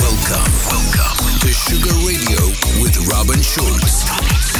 Welcome, welcome to Sugar Radio with Robin Schulz.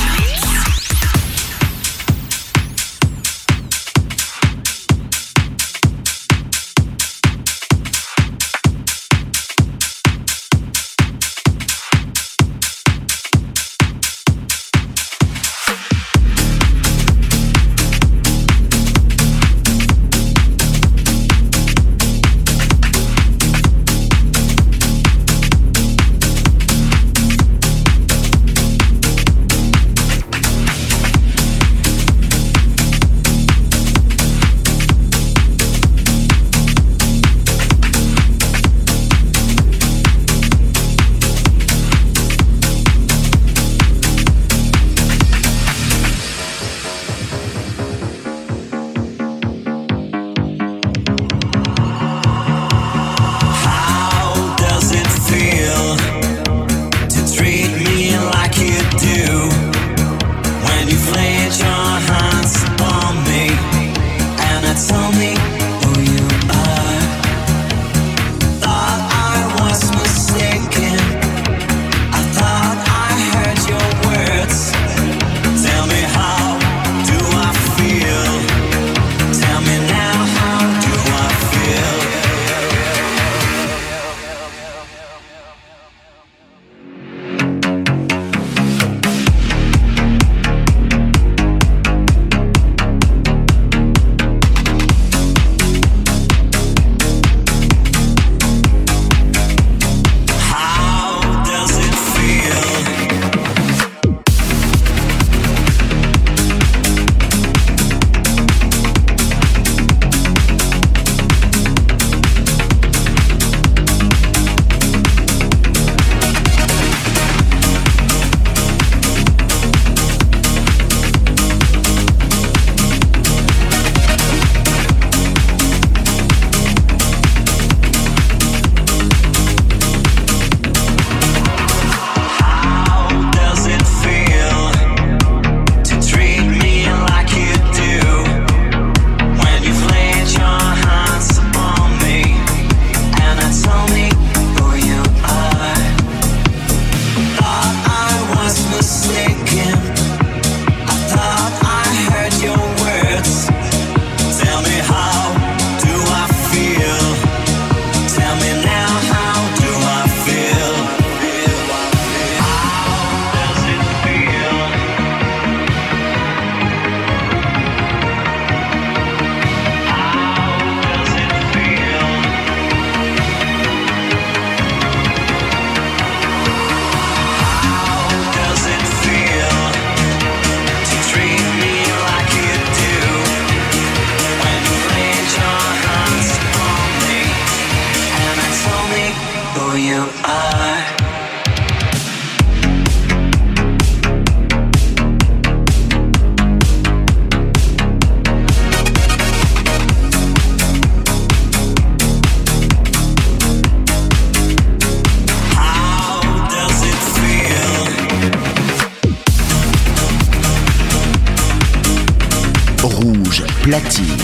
记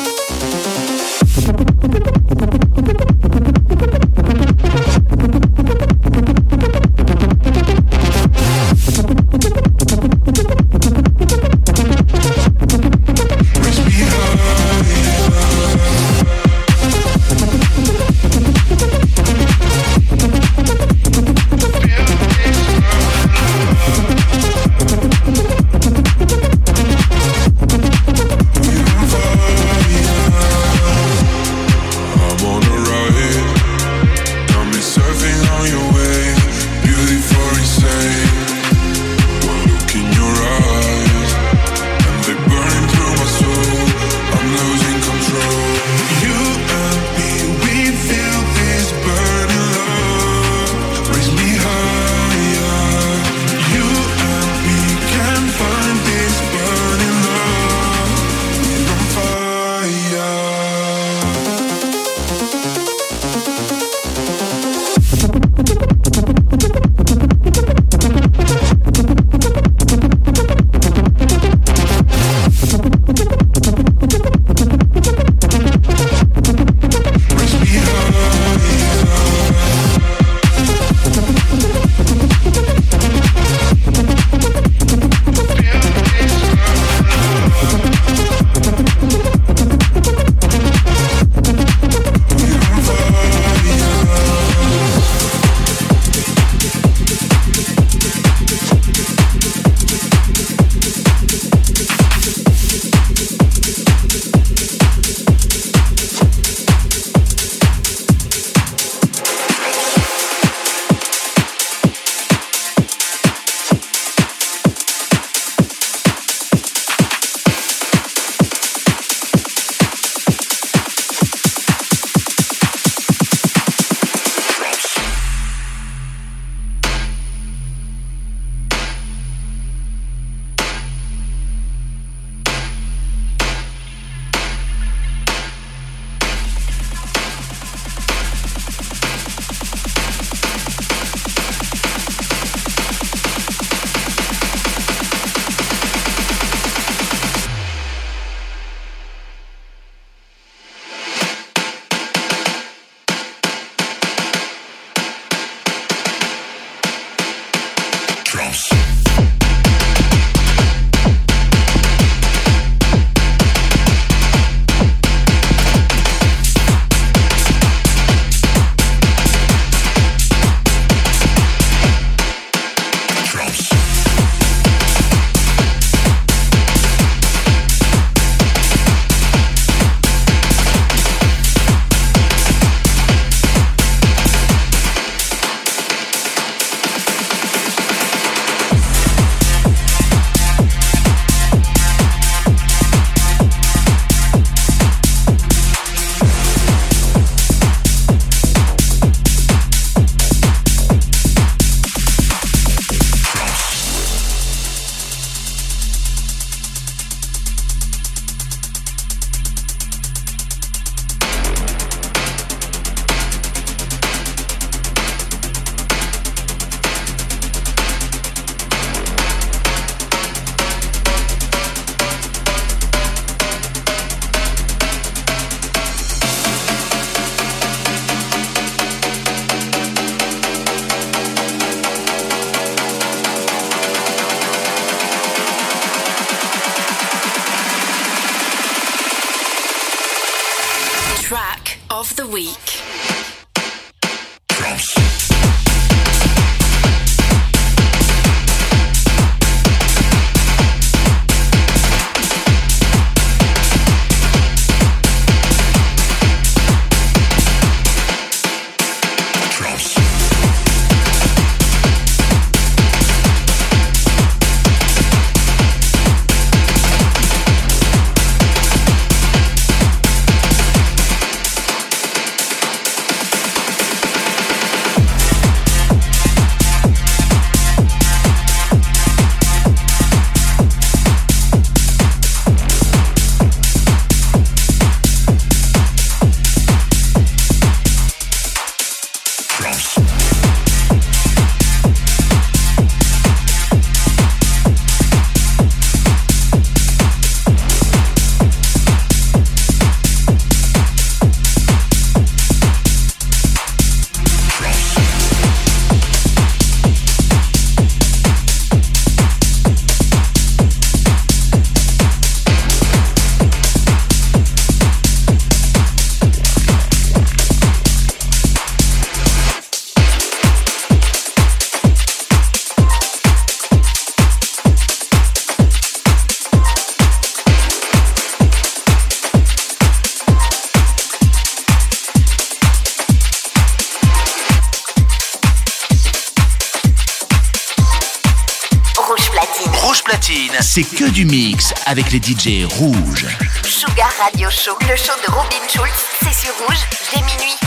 C'est que du mix avec les DJ rouges. Sugar Radio Show, le show de Robin Schulz, c'est sur rouge dès minuit.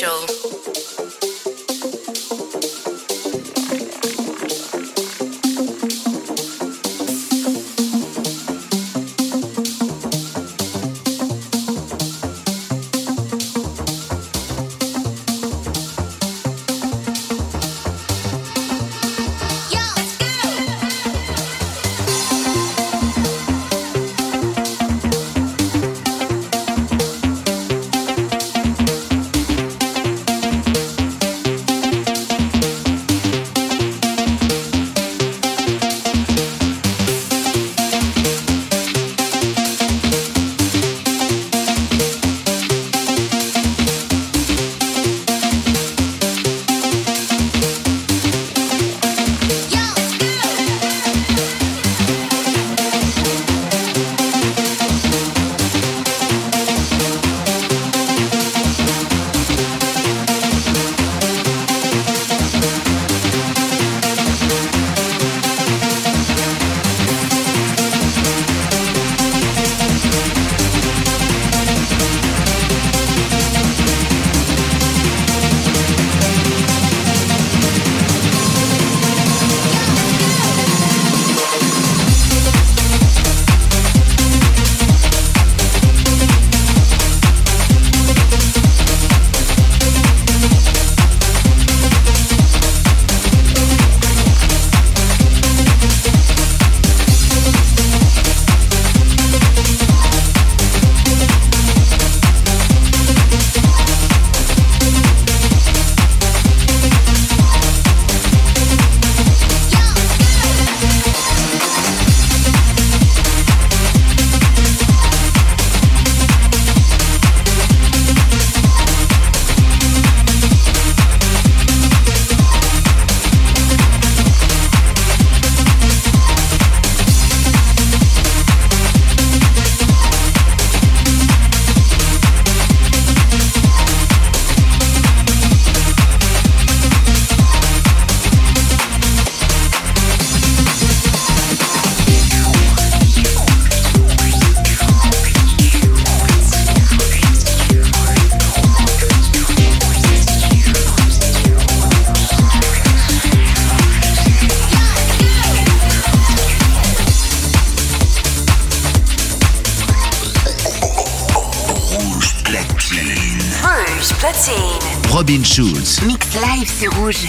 robin.schulz.official. Shoes. Mix live, c'est rouge.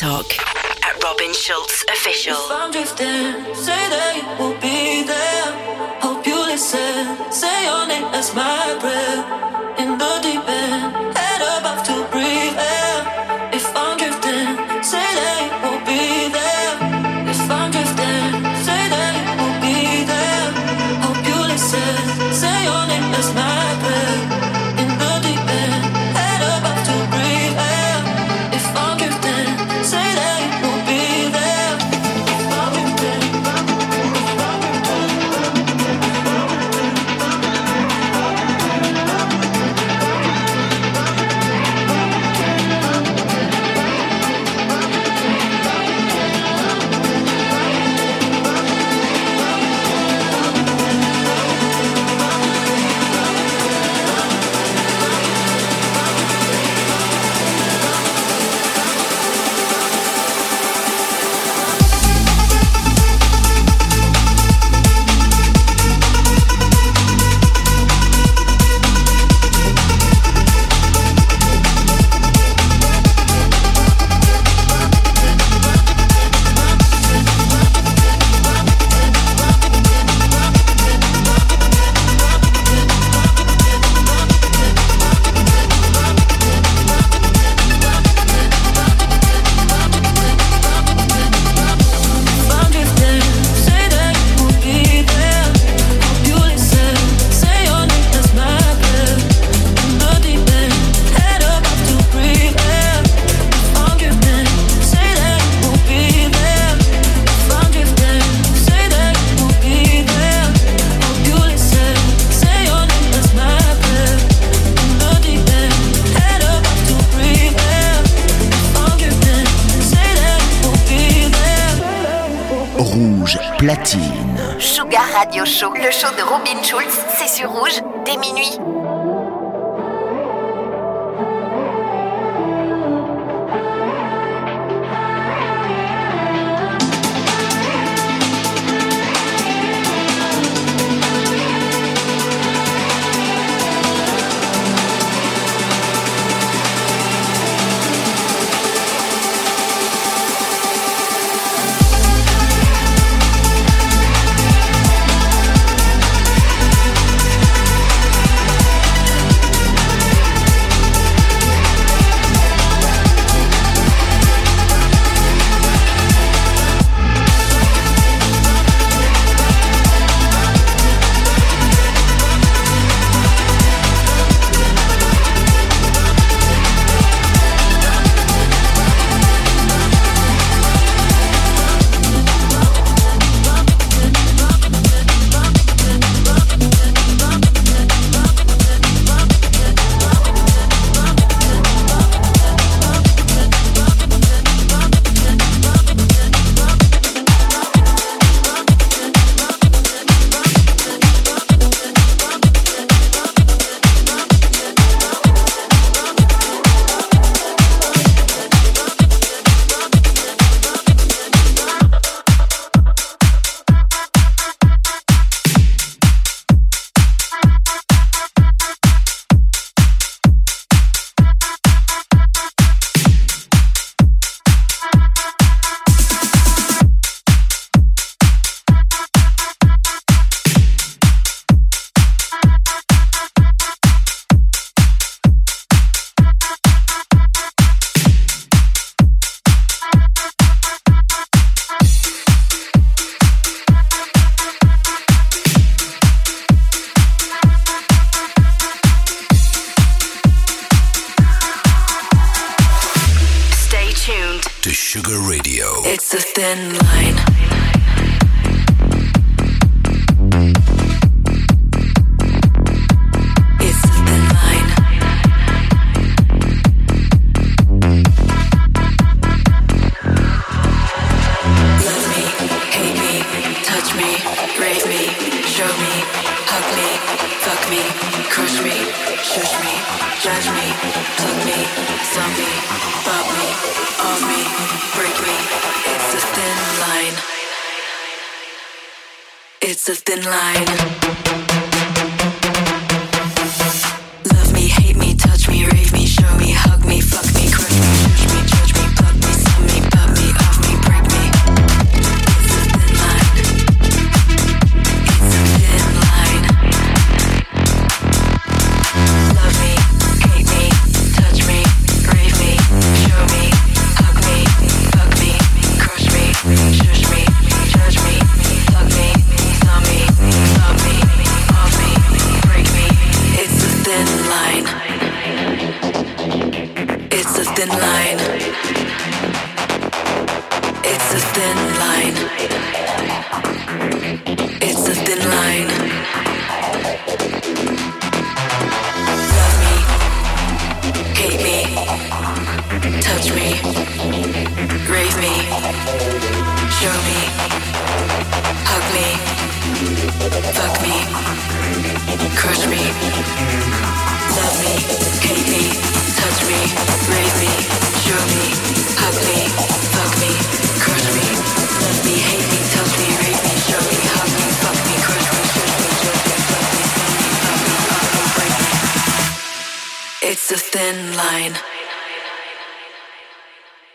Talk.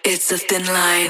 It's a thin line.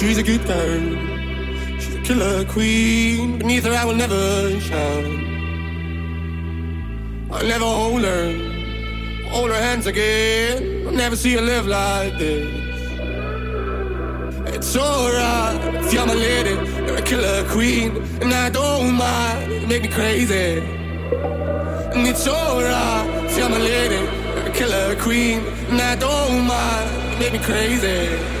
She's a good girl. She's a killer queen. Beneath her, I will never shine. I'll never hold her. Hold her hands again. I'll never see her live like this. It's alright if you're my lady. You're a killer queen. And I don't mind. Make me crazy. And it's alright if you're my lady. You're a killer queen. And I don't mind. You make me crazy.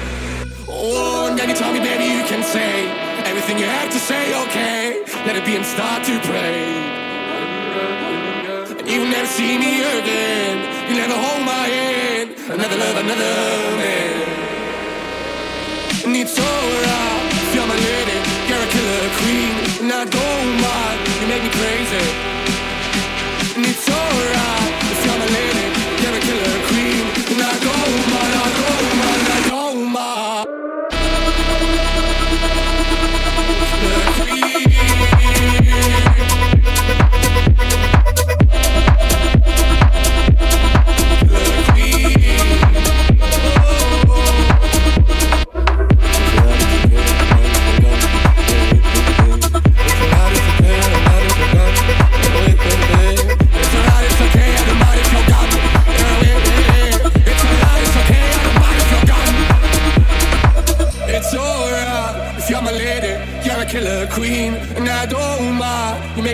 Oh, and anytime, me, baby, you can say everything you have to say, okay? Let it be and start to pray. And you will never see me again. You never hold my hand. Another love, another man. And it's alright you're my lady. You're a killer queen. And I don't mind. You make me crazy. And it's alright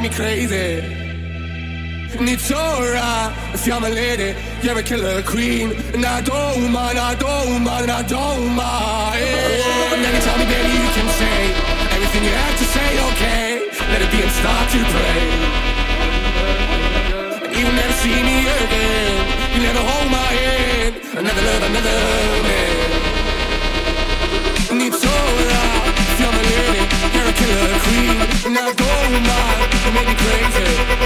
me crazy. And it's alright if you're my lady, you're a killer queen, and I don't mind, I don't mind, I don't mind. Oh, and anytime, baby, you can say everything you have to say, okay? Let it be and start to pray. And you will never see me again. You never hold my hand. Another love, another I don't mind, you make me crazy.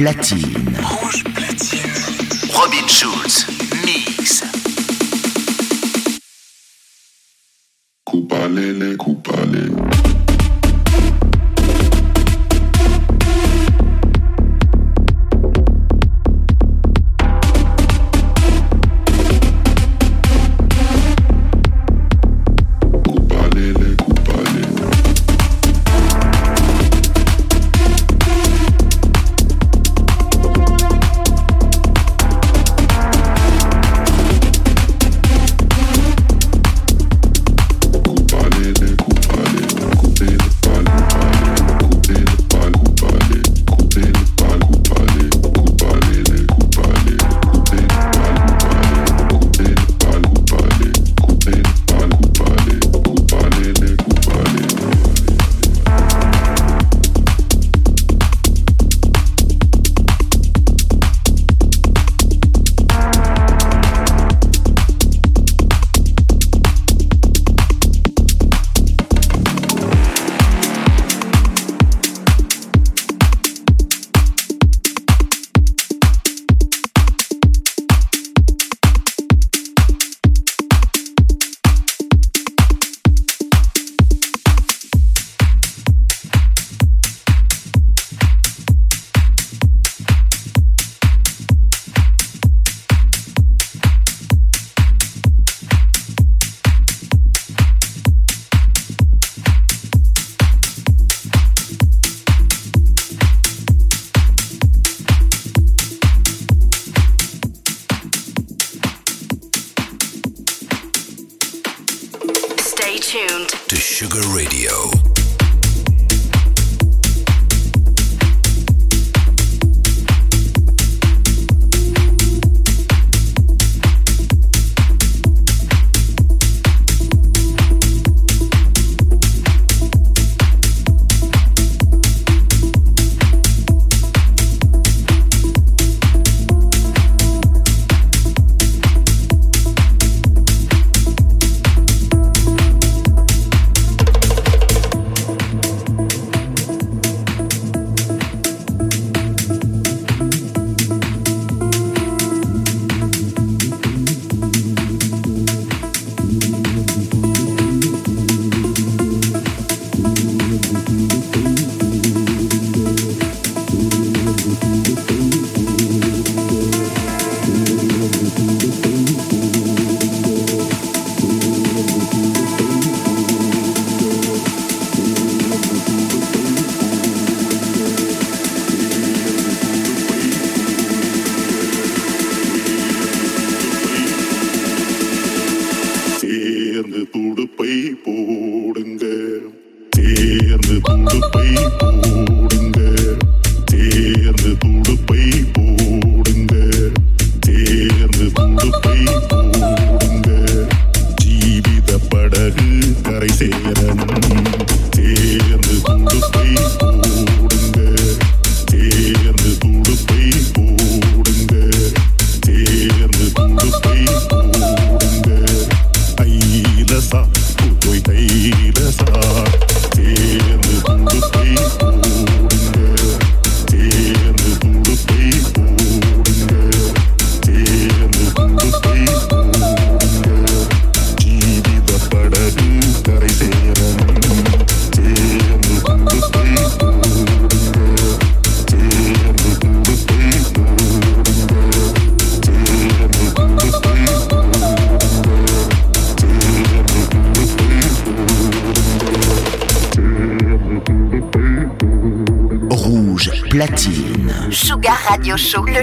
Platine. Rouge platine. Robin Schulz. 要熟练